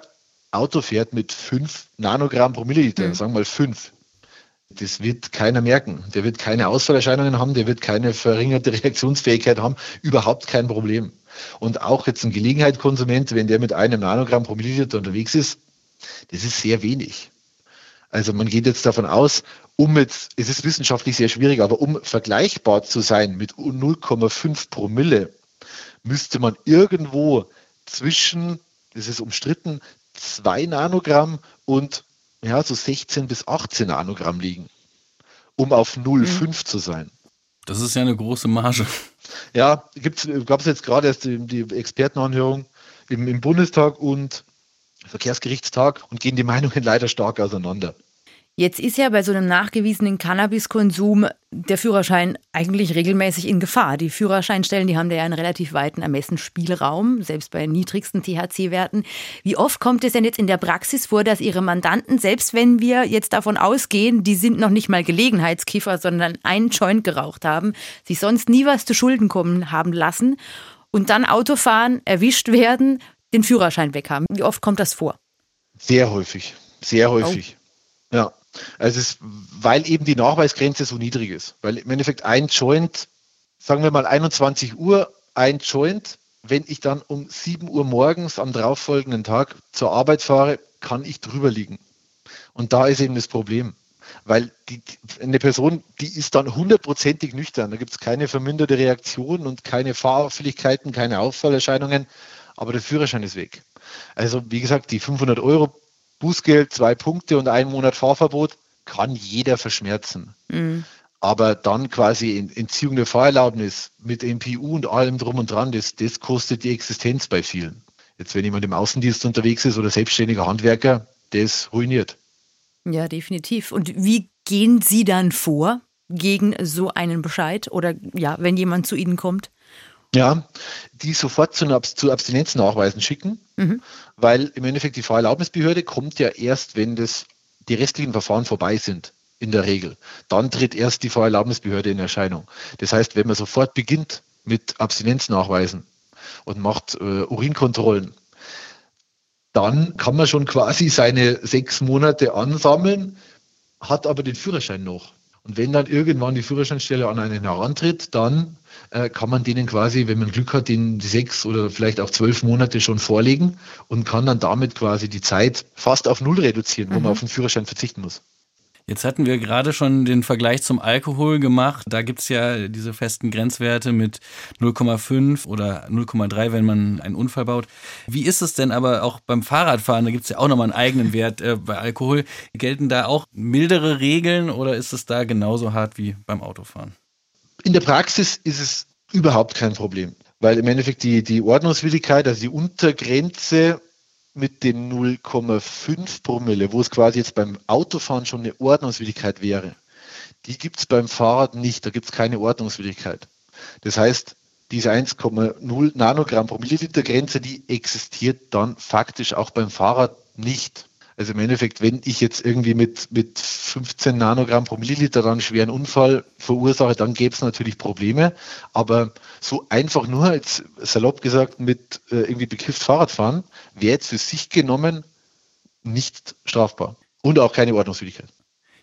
Auto fährt mit fünf Nanogramm pro Milliliter, mhm. sagen wir mal fünf, das wird keiner merken. Der wird keine Ausfallerscheinungen haben, der wird keine verringerte Reaktionsfähigkeit haben, überhaupt kein Problem. Und auch jetzt ein Gelegenheitskonsument, wenn der mit einem Nanogramm pro Milliliter unterwegs ist, das ist sehr wenig. Also man geht jetzt davon aus, um jetzt, es ist wissenschaftlich sehr schwierig, aber um vergleichbar zu sein mit 0,5 Promille, müsste man irgendwo zwischen, das ist umstritten, 2 Nanogramm und ja, so 16 bis 18 Nanogramm liegen, um auf 0,5 mhm. zu sein. Das ist ja eine große Marge. Ja, gab es jetzt gerade erst die, die Expertenanhörung im, im Bundestag und Verkehrsgerichtstag und gehen die Meinungen leider stark auseinander. Jetzt ist ja bei so einem nachgewiesenen Cannabiskonsum der Führerschein eigentlich regelmäßig in Gefahr. Die Führerscheinstellen, die haben da ja einen relativ weiten Ermessensspielraum, selbst bei niedrigsten THC-Werten. Wie oft kommt es denn jetzt in der Praxis vor, dass Ihre Mandanten, selbst wenn wir jetzt davon ausgehen, die sind noch nicht mal Gelegenheitskiffer, sondern einen Joint geraucht haben, sich sonst nie was zu Schulden kommen haben lassen und dann Autofahren, erwischt werden, den Führerschein weghaben? Wie oft kommt das vor? Sehr häufig, sehr häufig. Oh. Ja, also es, weil eben die Nachweisgrenze so niedrig ist. Weil im Endeffekt ein Joint, sagen wir mal 21 Uhr, ein Joint, wenn ich dann um 7 Uhr morgens am darauffolgenden Tag zur Arbeit fahre, kann ich drüber liegen. Und da ist eben das Problem. Weil die, eine Person, die ist dann hundertprozentig nüchtern. Da gibt es keine verminderte Reaktion und keine Fahrauffälligkeiten, keine Auffallerscheinungen, aber der Führerschein ist weg. Also wie gesagt, die 500 Euro Bußgeld, zwei Punkte und ein Monat Fahrverbot kann jeder verschmerzen. Mhm. Aber dann quasi Entziehung der Fahrerlaubnis mit MPU und allem drum und dran, das, das kostet die Existenz bei vielen. Jetzt, wenn jemand im Außendienst unterwegs ist oder selbstständiger Handwerker, das ruiniert. Ja, definitiv. Und wie gehen Sie dann vor gegen so einen Bescheid oder ja, wenn jemand zu Ihnen kommt? Ja, die sofort zu, zu Abstinenznachweisen schicken, mhm. weil im Endeffekt die Fahrerlaubnisbehörde kommt ja erst, wenn das, die restlichen Verfahren vorbei sind, in der Regel. Dann tritt erst die Fahrerlaubnisbehörde in Erscheinung. Das heißt, wenn man sofort beginnt mit Abstinenznachweisen und macht äh, Urinkontrollen, dann kann man schon quasi seine sechs Monate ansammeln, hat aber den Führerschein noch. Und wenn dann irgendwann die Führerscheinstelle an einen herantritt, dann äh, kann man denen quasi, wenn man Glück hat, den sechs oder vielleicht auch zwölf Monate schon vorlegen und kann dann damit quasi die Zeit fast auf null reduzieren, wo mhm. man auf den Führerschein verzichten muss. Jetzt hatten wir gerade schon den Vergleich zum Alkohol gemacht. Da gibt es ja diese festen Grenzwerte mit 0,5 oder 0,3, wenn man einen Unfall baut. Wie ist es denn aber auch beim Fahrradfahren? Da gibt es ja auch nochmal einen eigenen Wert äh, bei Alkohol. Gelten da auch mildere Regeln oder ist es da genauso hart wie beim Autofahren? In der Praxis ist es überhaupt kein Problem, weil im Endeffekt die, die Ordnungswidrigkeit, also die Untergrenze mit den 0,5 Promille, wo es quasi jetzt beim Autofahren schon eine Ordnungswidrigkeit wäre, die gibt es beim Fahrrad nicht, da gibt es keine Ordnungswidrigkeit. Das heißt, diese 1,0 Nanogramm pro Milliliter Grenze, die existiert dann faktisch auch beim Fahrrad nicht. Also im Endeffekt, wenn ich jetzt irgendwie mit, mit 15 Nanogramm pro Milliliter dann einen schweren Unfall verursache, dann gäbe es natürlich Probleme. Aber so einfach nur, jetzt salopp gesagt, mit äh, irgendwie bekifft Fahrrad fahren, wäre jetzt für sich genommen nicht strafbar. Und auch keine Ordnungswidrigkeit.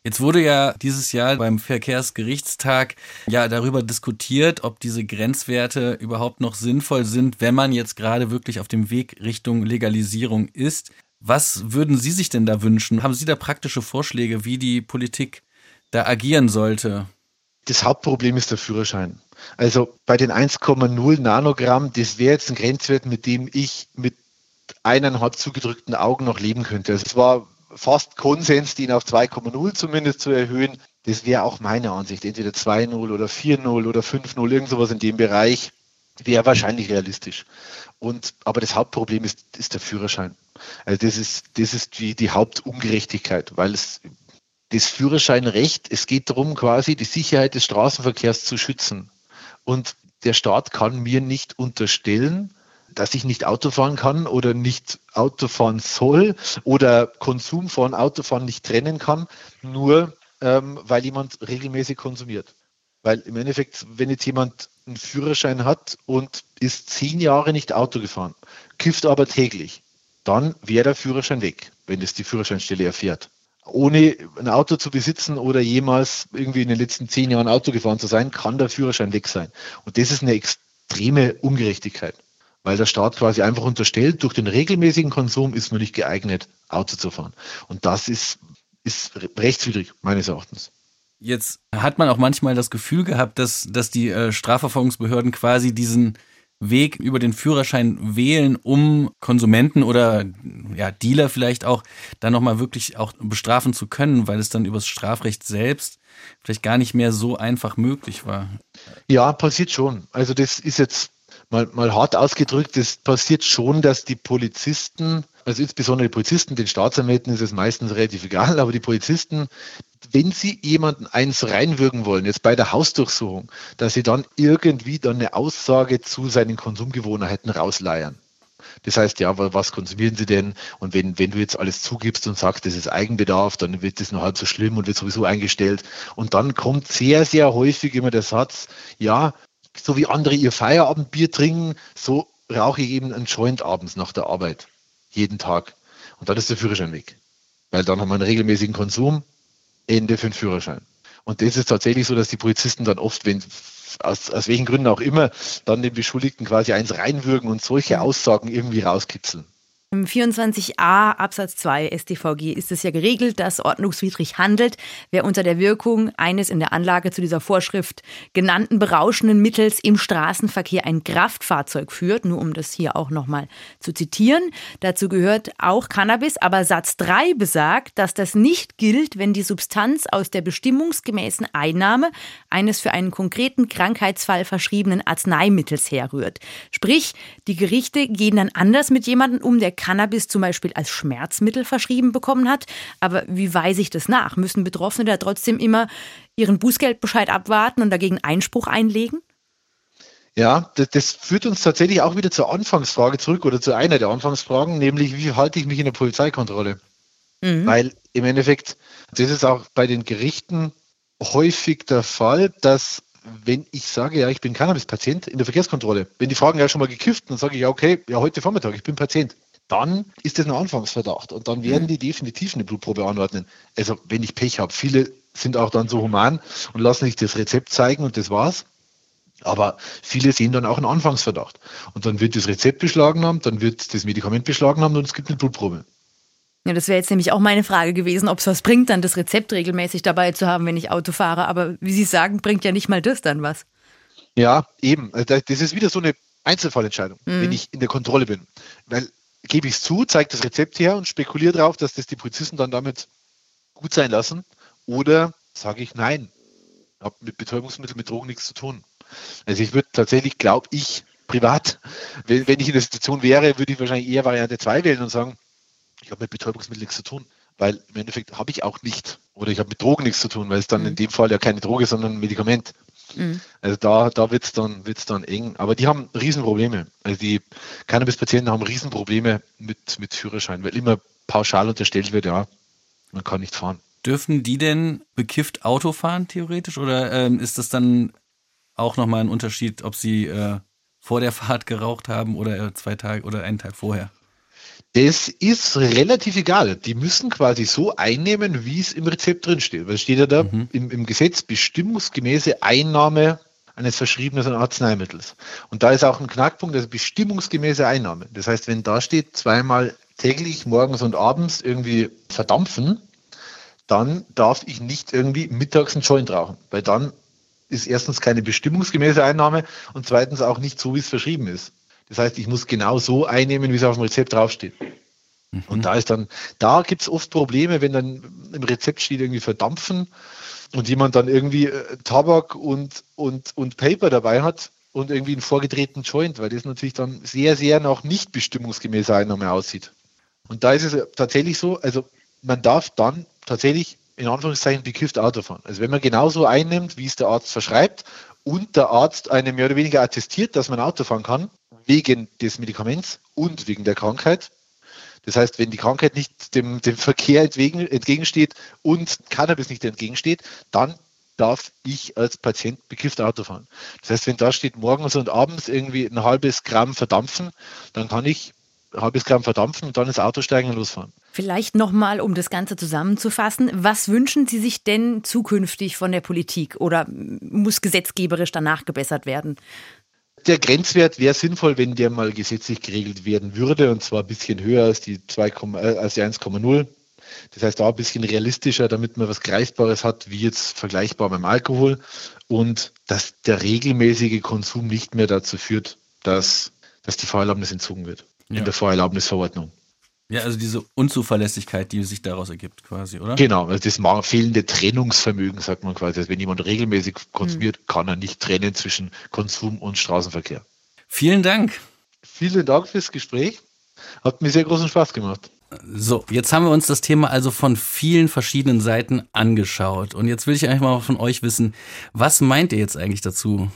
Jetzt wurde ja dieses Jahr beim Verkehrsgerichtstag ja darüber diskutiert, ob diese Grenzwerte überhaupt noch sinnvoll sind, wenn man jetzt gerade wirklich auf dem Weg Richtung Legalisierung ist. Was würden Sie sich denn da wünschen? Haben Sie da praktische Vorschläge, wie die Politik da agieren sollte? Das Hauptproblem ist der Führerschein. Also bei den 1,0 Nanogramm, das wäre jetzt ein Grenzwert, mit dem ich mit eineinhalb zugedrückten Augen noch leben könnte. Also es war fast Konsens, den auf 2,0 zumindest zu erhöhen. Das wäre auch meine Ansicht. Entweder 2,0 oder 4,0 oder 5,0, irgend sowas in dem Bereich wäre wahrscheinlich realistisch. Und, aber das Hauptproblem ist, ist der Führerschein. Also das ist, das ist die, die Hauptungerechtigkeit, weil es das Führerscheinrecht, es geht darum, quasi die Sicherheit des Straßenverkehrs zu schützen. Und der Staat kann mir nicht unterstellen, dass ich nicht Auto fahren kann oder nicht Auto fahren soll oder Konsum von Autofahren nicht trennen kann, nur ähm, weil jemand regelmäßig konsumiert. Weil im Endeffekt, wenn jetzt jemand einen Führerschein hat und ist zehn Jahre nicht Auto gefahren, kifft aber täglich, dann wäre der Führerschein weg, wenn es die Führerscheinstelle erfährt. Ohne ein Auto zu besitzen oder jemals irgendwie in den letzten zehn Jahren Auto gefahren zu sein, kann der Führerschein weg sein. Und das ist eine extreme Ungerechtigkeit weil der Staat quasi einfach unterstellt, durch den regelmäßigen Konsum ist man nicht geeignet, Auto zu fahren. Und das ist, ist rechtswidrig, meines Erachtens. Jetzt hat man auch manchmal das Gefühl gehabt, dass, dass die äh, Strafverfolgungsbehörden quasi diesen Weg über den Führerschein wählen, um Konsumenten oder ja, Dealer vielleicht auch dann nochmal wirklich auch bestrafen zu können, weil es dann übers Strafrecht selbst vielleicht gar nicht mehr so einfach möglich war. Ja, passiert schon. Also das ist jetzt mal, mal hart ausgedrückt, es passiert schon, dass die Polizisten, also insbesondere die Polizisten, den Staatsanwälten ist es meistens relativ egal, aber die Polizisten, wenn sie jemanden eins reinwirken wollen, jetzt bei der Hausdurchsuchung, dass sie dann irgendwie dann eine Aussage zu seinen Konsumgewohnheiten rausleiern. Das heißt, ja, was konsumieren Sie denn? Und wenn, wenn du jetzt alles zugibst und sagst, das ist Eigenbedarf, dann wird das noch halb so schlimm und wird sowieso eingestellt. Und dann kommt sehr, sehr häufig immer der Satz, ja, so wie andere ihr Feierabendbier trinken, so rauche ich eben einen Joint abends nach der Arbeit. Jeden Tag. Und dann ist der Führerschein weg. Weil dann haben wir einen regelmäßigen Konsum, Ende für den Führerschein. Und das ist tatsächlich so, dass die Polizisten dann oft, wenn aus, aus welchen Gründen auch immer, dann den Beschuldigten quasi eins reinwürgen und solche Aussagen irgendwie rauskitzeln. Im 24a Absatz 2 StVG ist es ja geregelt, dass ordnungswidrig handelt, wer unter der Wirkung eines in der Anlage zu dieser Vorschrift genannten berauschenden Mittels im Straßenverkehr ein Kraftfahrzeug führt, nur um das hier auch nochmal zu zitieren. Dazu gehört auch Cannabis, aber Satz 3 besagt, dass das nicht gilt, wenn die Substanz aus der bestimmungsgemäßen Einnahme eines für einen konkreten Krankheitsfall verschriebenen Arzneimittels herrührt. Sprich, die Gerichte gehen dann anders mit jemandem um, der Cannabis zum Beispiel als Schmerzmittel verschrieben bekommen hat. Aber wie weise ich das nach? Müssen Betroffene da trotzdem immer ihren Bußgeldbescheid abwarten und dagegen Einspruch einlegen? Ja, das, das, führt uns tatsächlich auch wieder zur Anfangsfrage zurück oder zu einer der Anfangsfragen, nämlich wie halte ich mich in der Polizeikontrolle? Mhm. Weil im Endeffekt, das ist auch bei den Gerichten häufig der Fall, dass wenn ich sage, ja, ich bin Cannabis-Patient in der Verkehrskontrolle, wenn die fragen ja schon mal gekifft, dann sage ich, ja, okay, ja, heute Vormittag, ich bin Patient dann ist das ein Anfangsverdacht und dann werden mhm. die definitiv eine Blutprobe anordnen. Also wenn ich Pech habe, viele sind auch dann so human und lassen sich das Rezept zeigen und das war's. Aber viele sehen dann auch einen Anfangsverdacht. Und dann wird das Rezept beschlagen haben, dann wird das Medikament beschlagen haben und es gibt eine Blutprobe. Ja, das wäre jetzt nämlich auch meine Frage gewesen, ob es was bringt, dann das Rezept regelmäßig dabei zu haben, wenn ich Auto fahre. Aber wie Sie sagen, bringt ja nicht mal das dann was. Ja, eben. Also das ist wieder so eine Einzelfallentscheidung, mhm. wenn ich in der Kontrolle bin. Weil gebe ich es zu, zeige das Rezept her und spekuliere darauf, dass das die Polizisten dann damit gut sein lassen. Oder sage ich nein, habe mit Betäubungsmitteln, mit Drogen nichts zu tun. Also ich würde tatsächlich, glaube ich, privat, wenn, wenn ich in der Situation wäre, würde ich wahrscheinlich eher Variante 2 wählen und sagen, ich habe mit Betäubungsmitteln nichts zu tun. Weil im Endeffekt habe ich auch nicht. Oder ich habe mit Drogen nichts zu tun, weil es dann mhm. in dem Fall ja keine Droge, sondern ein Medikament. Mhm. Also da, da wird es dann, wird's dann eng. Aber die haben Riesenprobleme. Also die Cannabis-Patienten haben Riesenprobleme mit, mit Führerschein, weil immer pauschal unterstellt wird, ja, man kann nicht fahren. Dürfen die denn bekifft Auto fahren, theoretisch? Oder ähm, ist das dann auch nochmal ein Unterschied, ob sie äh, vor der Fahrt geraucht haben oder äh, zwei Tage oder einen Tag vorher? Das ist relativ egal. Die müssen quasi so einnehmen, wie es im Rezept drinsteht. Weil steht ja da mhm. im, im Gesetz bestimmungsgemäße Einnahme eines verschriebenen Arzneimittels. Und da ist auch ein Knackpunkt, also bestimmungsgemäße Einnahme. Das heißt, wenn da steht, zweimal täglich, morgens und abends irgendwie verdampfen, dann darf ich nicht irgendwie mittags einen Joint rauchen, weil dann ist erstens keine bestimmungsgemäße Einnahme und zweitens auch nicht so, wie es verschrieben ist. Das heißt, ich muss genau so einnehmen, wie es auf dem Rezept draufsteht. Mhm. Und da ist dann, da gibt es oft Probleme, wenn dann im Rezept steht irgendwie verdampfen und jemand dann irgendwie äh, Tabak und, und, und Paper dabei hat und irgendwie einen vorgedrehten Joint, weil das natürlich dann sehr, sehr nach nicht bestimmungsgemäßer Einnahme aussieht. Und da ist es tatsächlich so, also man darf dann tatsächlich in Anführungszeichen bekifft Auto fahren. Also wenn man genauso einnimmt, wie es der Arzt verschreibt und der Arzt einem mehr oder weniger attestiert, dass man Auto fahren kann, wegen des Medikaments und wegen der Krankheit. Das heißt, wenn die Krankheit nicht dem, dem Verkehr entgegen, entgegensteht und Cannabis nicht entgegensteht, dann darf ich als Patient bekifft Auto fahren. Das heißt, wenn da steht morgens und abends irgendwie ein halbes Gramm verdampfen, dann kann ich ein halbes Gramm verdampfen und dann ins Auto steigen und losfahren. Vielleicht nochmal, um das Ganze zusammenzufassen, was wünschen Sie sich denn zukünftig von der Politik oder muss gesetzgeberisch danach gebessert werden? Der Grenzwert wäre sinnvoll, wenn der mal gesetzlich geregelt werden würde, und zwar ein bisschen höher als die, die 1,0. Das heißt, auch ein bisschen realistischer, damit man was Greifbares hat, wie jetzt vergleichbar beim Alkohol. Und dass der regelmäßige Konsum nicht mehr dazu führt, dass, dass die Fahrerlaubnis entzogen wird. Ja. In der Fahrerlaubnisverordnung. Ja, also diese Unzuverlässigkeit, die sich daraus ergibt, quasi, oder? Genau, also das fehlende Trennungsvermögen, sagt man quasi. Also wenn jemand regelmäßig konsumiert, mhm. kann er nicht trennen zwischen Konsum und Straßenverkehr. Vielen Dank. Vielen Dank fürs Gespräch. Hat mir sehr großen Spaß gemacht. So, jetzt haben wir uns das Thema also von vielen verschiedenen Seiten angeschaut. Und jetzt will ich einfach mal von euch wissen, was meint ihr jetzt eigentlich dazu?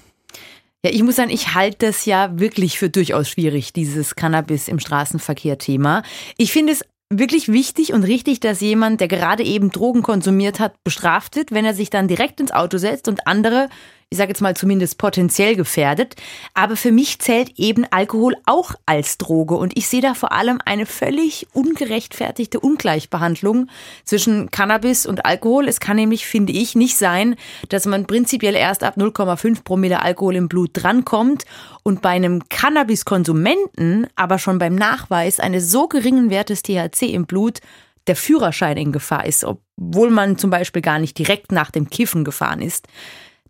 Ja, ich muss sagen, ich halte das ja wirklich für durchaus schwierig, dieses Cannabis im Straßenverkehr-Thema. Ich finde es wirklich wichtig und richtig, dass jemand, der gerade eben Drogen konsumiert hat, bestraft wird, wenn er sich dann direkt ins Auto setzt und andere ich sage jetzt mal zumindest potenziell gefährdet. Aber für mich zählt eben Alkohol auch als Droge. Und ich sehe da vor allem eine völlig ungerechtfertigte Ungleichbehandlung zwischen Cannabis und Alkohol. Es kann nämlich, finde ich, nicht sein, dass man prinzipiell erst ab 0,5 Promille Alkohol im Blut drankommt und bei einem Cannabiskonsumenten aber schon beim Nachweis eines so geringen Wertes THC im Blut der Führerschein in Gefahr ist, obwohl man zum Beispiel gar nicht direkt nach dem Kiffen gefahren ist.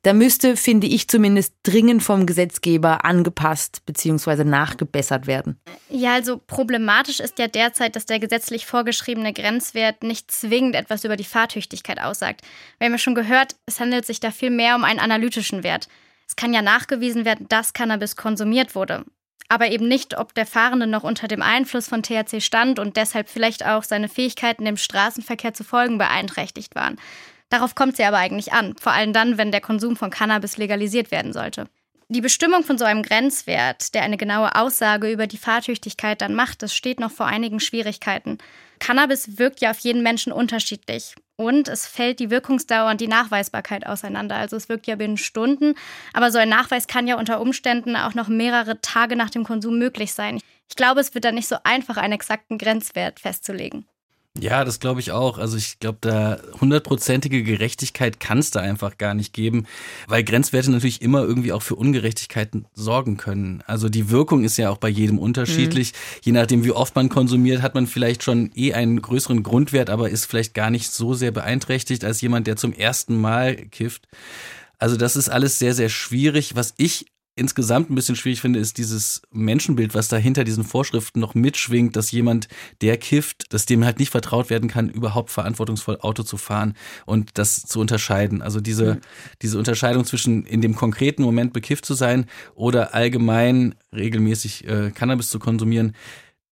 Da müsste, finde ich zumindest, dringend vom Gesetzgeber angepasst bzw. nachgebessert werden. Ja, also problematisch ist ja derzeit, dass der gesetzlich vorgeschriebene Grenzwert nicht zwingend etwas über die Fahrtüchtigkeit aussagt. Wir haben ja schon gehört, es handelt sich da viel mehr um einen analytischen Wert. Es kann ja nachgewiesen werden, dass Cannabis konsumiert wurde. Aber eben nicht, ob der Fahrende noch unter dem Einfluss von THC stand und deshalb vielleicht auch seine Fähigkeiten dem Straßenverkehr zu folgen beeinträchtigt waren. Darauf kommt sie aber eigentlich an, vor allem dann, wenn der Konsum von Cannabis legalisiert werden sollte. Die Bestimmung von so einem Grenzwert, der eine genaue Aussage über die Fahrtüchtigkeit dann macht, das steht noch vor einigen Schwierigkeiten. Cannabis wirkt ja auf jeden Menschen unterschiedlich. Und es fällt die Wirkungsdauer und die Nachweisbarkeit auseinander. Also es wirkt ja binnen Stunden, aber so ein Nachweis kann ja unter Umständen auch noch mehrere Tage nach dem Konsum möglich sein. Ich glaube, es wird dann nicht so einfach, einen exakten Grenzwert festzulegen. Ja, das glaube ich auch. Also ich glaube, da hundertprozentige Gerechtigkeit kann es da einfach gar nicht geben, weil Grenzwerte natürlich immer irgendwie auch für Ungerechtigkeiten sorgen können. Also die Wirkung ist ja auch bei jedem unterschiedlich. Mhm. Je nachdem, wie oft man konsumiert, hat man vielleicht schon eh einen größeren Grundwert, aber ist vielleicht gar nicht so sehr beeinträchtigt als jemand, der zum ersten Mal kifft. Also das ist alles sehr, sehr schwierig. Was ich insgesamt ein bisschen schwierig finde, ist dieses Menschenbild, was da hinter diesen Vorschriften noch mitschwingt, dass jemand, der kifft, dass dem halt nicht vertraut werden kann, überhaupt verantwortungsvoll Auto zu fahren und das zu unterscheiden. Also diese, mhm. diese Unterscheidung zwischen in dem konkreten Moment bekifft zu sein oder allgemein regelmäßig äh, Cannabis zu konsumieren,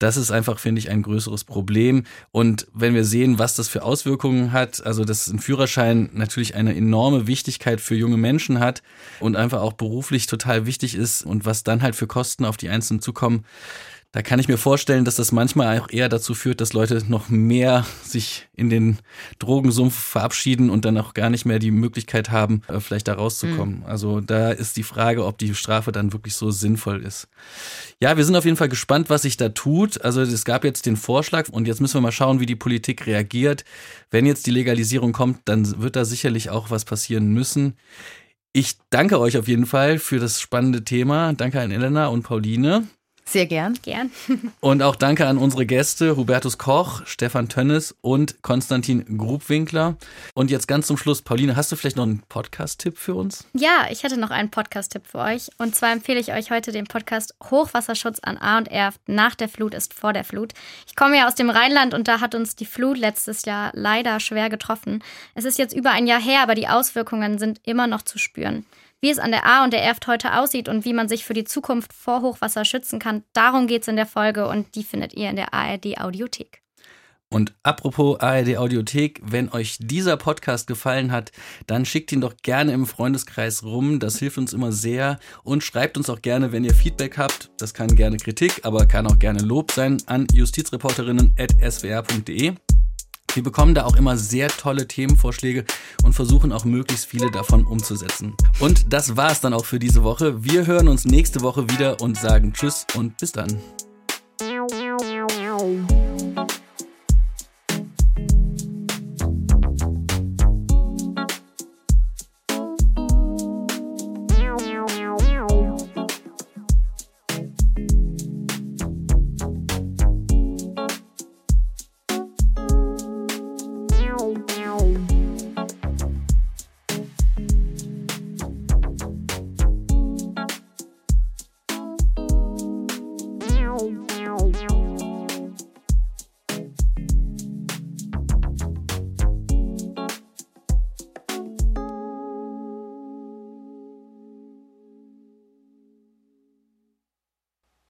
das ist einfach, finde ich, ein größeres Problem. Und wenn wir sehen, was das für Auswirkungen hat, also dass ein Führerschein natürlich eine enorme Wichtigkeit für junge Menschen hat und einfach auch beruflich total wichtig ist und was dann halt für Kosten auf die Einzelnen zukommen, Da kann ich mir vorstellen, dass das manchmal auch eher dazu führt, dass Leute noch mehr sich in den Drogensumpf verabschieden und dann auch gar nicht mehr die Möglichkeit haben, äh, vielleicht da rauszukommen. Mhm. Also da ist die Frage, ob die Strafe dann wirklich so sinnvoll ist. Ja, wir sind auf jeden Fall gespannt, was sich da tut. Also es gab jetzt den Vorschlag und jetzt müssen wir mal schauen, wie die Politik reagiert. Wenn jetzt die Legalisierung kommt, dann wird da sicherlich auch was passieren müssen. Ich danke euch auf jeden Fall für das spannende Thema. Danke an Elena und Pauline. Sehr gern. Gern. und auch danke an unsere Gäste Hubertus Koch, Stefan Tönnes und Konstantin Grubwinkler. Und jetzt ganz zum Schluss, Pauline, hast du vielleicht noch einen Podcast-Tipp für uns? Ja, ich hätte noch einen Podcast-Tipp für euch. Und zwar empfehle ich euch heute den Podcast Hochwasserschutz an A und Erft. Nach der Flut ist vor der Flut. Ich komme ja aus dem Rheinland und da hat uns die Flut letztes Jahr leider schwer getroffen. Es ist jetzt über ein Jahr her, aber die Auswirkungen sind immer noch zu spüren. Wie es an der A und der Erft heute aussieht und wie man sich für die Zukunft vor Hochwasser schützen kann, darum geht es in der Folge und die findet ihr in der ARD Audiothek. Und apropos ARD Audiothek, wenn euch dieser Podcast gefallen hat, dann schickt ihn doch gerne im Freundeskreis rum. Das hilft uns immer sehr. Und schreibt uns auch gerne, wenn ihr Feedback habt. Das kann gerne Kritik, aber kann auch gerne Lob sein an justizreporterinnen.swr.de. Wir bekommen da auch immer sehr tolle Themenvorschläge und versuchen auch möglichst viele davon umzusetzen. Und das war es dann auch für diese Woche. Wir hören uns nächste Woche wieder und sagen Tschüss und bis dann.